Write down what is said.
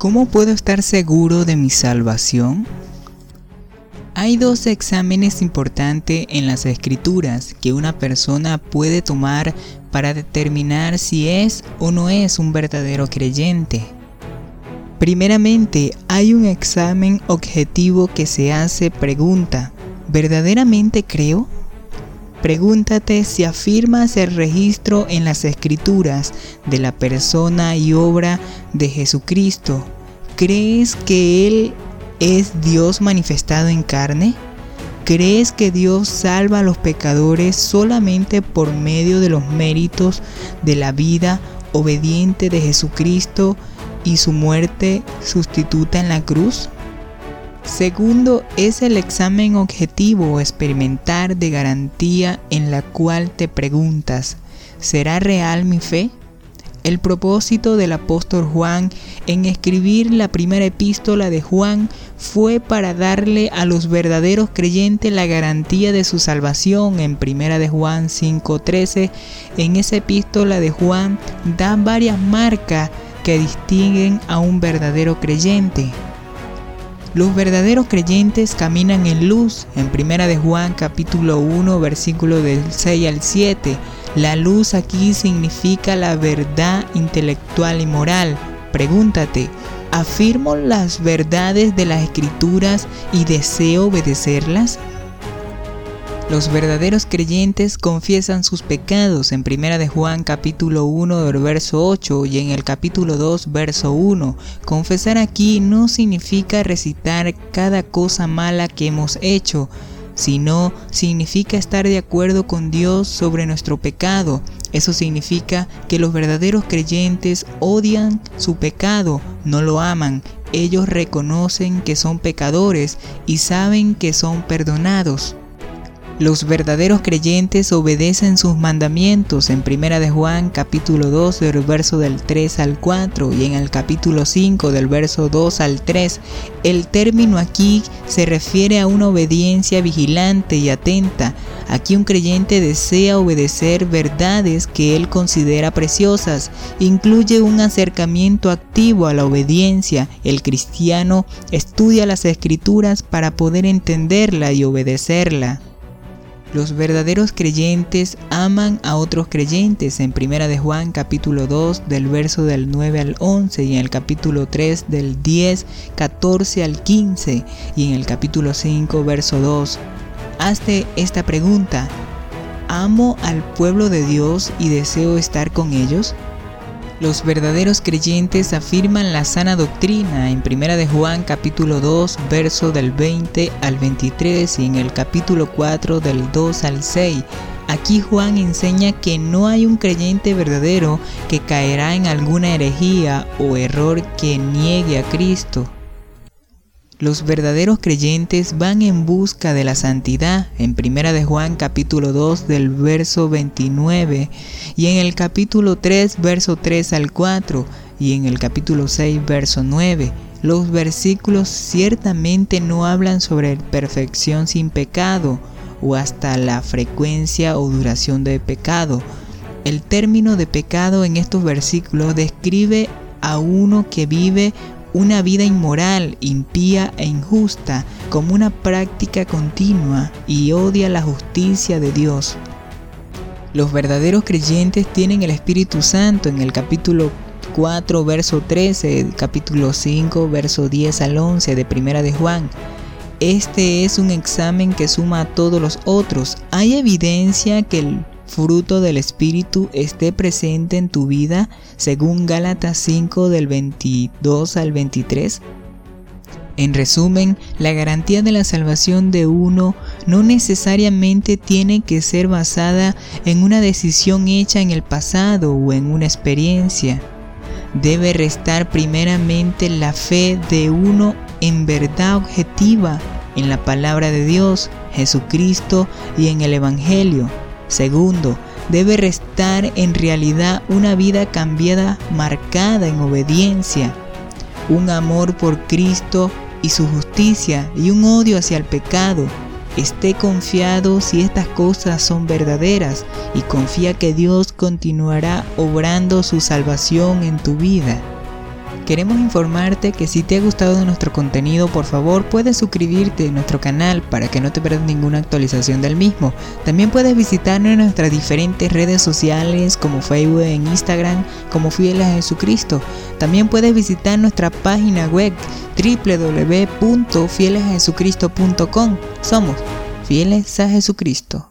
¿Cómo puedo estar seguro de mi salvación? Hay dos exámenes importantes en las escrituras que una persona puede tomar para determinar si es o no es un verdadero creyente. Primeramente, hay un examen objetivo que se hace pregunta, ¿verdaderamente creo? Pregúntate si afirmas el registro en las escrituras de la persona y obra de Jesucristo. ¿Crees que Él es Dios manifestado en carne? ¿Crees que Dios salva a los pecadores solamente por medio de los méritos de la vida obediente de Jesucristo y su muerte sustituta en la cruz? Segundo es el examen objetivo o experimentar de garantía en la cual te preguntas, ¿será real mi fe? El propósito del apóstol Juan en escribir la primera epístola de Juan fue para darle a los verdaderos creyentes la garantía de su salvación. En primera de Juan 5:13, en esa epístola de Juan da varias marcas que distinguen a un verdadero creyente. Los verdaderos creyentes caminan en luz. En Primera de Juan capítulo 1 versículo del 6 al 7. La luz aquí significa la verdad intelectual y moral. Pregúntate, ¿afirmo las verdades de las escrituras y deseo obedecerlas? Los verdaderos creyentes confiesan sus pecados en 1 de Juan capítulo 1 del verso 8 y en el capítulo 2 verso 1. Confesar aquí no significa recitar cada cosa mala que hemos hecho, sino significa estar de acuerdo con Dios sobre nuestro pecado. Eso significa que los verdaderos creyentes odian su pecado, no lo aman. Ellos reconocen que son pecadores y saben que son perdonados. Los verdaderos creyentes obedecen sus mandamientos en 1 de Juan capítulo 2 del verso del 3 al 4 y en el capítulo 5 del verso 2 al 3. El término aquí se refiere a una obediencia vigilante y atenta. Aquí un creyente desea obedecer verdades que él considera preciosas. Incluye un acercamiento activo a la obediencia. El cristiano estudia las escrituras para poder entenderla y obedecerla. Los verdaderos creyentes aman a otros creyentes en Primera de Juan capítulo 2 del verso del 9 al 11 y en el capítulo 3 del 10, 14 al 15 y en el capítulo 5 verso 2. Hazte esta pregunta. ¿Amo al pueblo de Dios y deseo estar con ellos? Los verdaderos creyentes afirman la sana doctrina en 1 de Juan capítulo 2 verso del 20 al 23 y en el capítulo 4 del 2 al 6. Aquí Juan enseña que no hay un creyente verdadero que caerá en alguna herejía o error que niegue a Cristo. Los verdaderos creyentes van en busca de la santidad en Primera de Juan capítulo 2 del verso 29 y en el capítulo 3 verso 3 al 4 y en el capítulo 6 verso 9. Los versículos ciertamente no hablan sobre perfección sin pecado o hasta la frecuencia o duración de pecado. El término de pecado en estos versículos describe a uno que vive una vida inmoral, impía e injusta como una práctica continua y odia la justicia de Dios. Los verdaderos creyentes tienen el Espíritu Santo en el capítulo 4, verso 13, capítulo 5, verso 10 al 11 de Primera de Juan. Este es un examen que suma a todos los otros. Hay evidencia que el fruto del Espíritu esté presente en tu vida según Gálatas 5 del 22 al 23? En resumen, la garantía de la salvación de uno no necesariamente tiene que ser basada en una decisión hecha en el pasado o en una experiencia. Debe restar primeramente la fe de uno en verdad objetiva en la palabra de Dios, Jesucristo y en el Evangelio. Segundo, debe restar en realidad una vida cambiada marcada en obediencia, un amor por Cristo y su justicia y un odio hacia el pecado. Esté confiado si estas cosas son verdaderas y confía que Dios continuará obrando su salvación en tu vida. Queremos informarte que si te ha gustado nuestro contenido, por favor puedes suscribirte a nuestro canal para que no te pierdas ninguna actualización del mismo. También puedes visitarnos en nuestras diferentes redes sociales como Facebook e Instagram como Fieles a Jesucristo. También puedes visitar nuestra página web www.fielesajesucristo.com. Somos fieles a Jesucristo.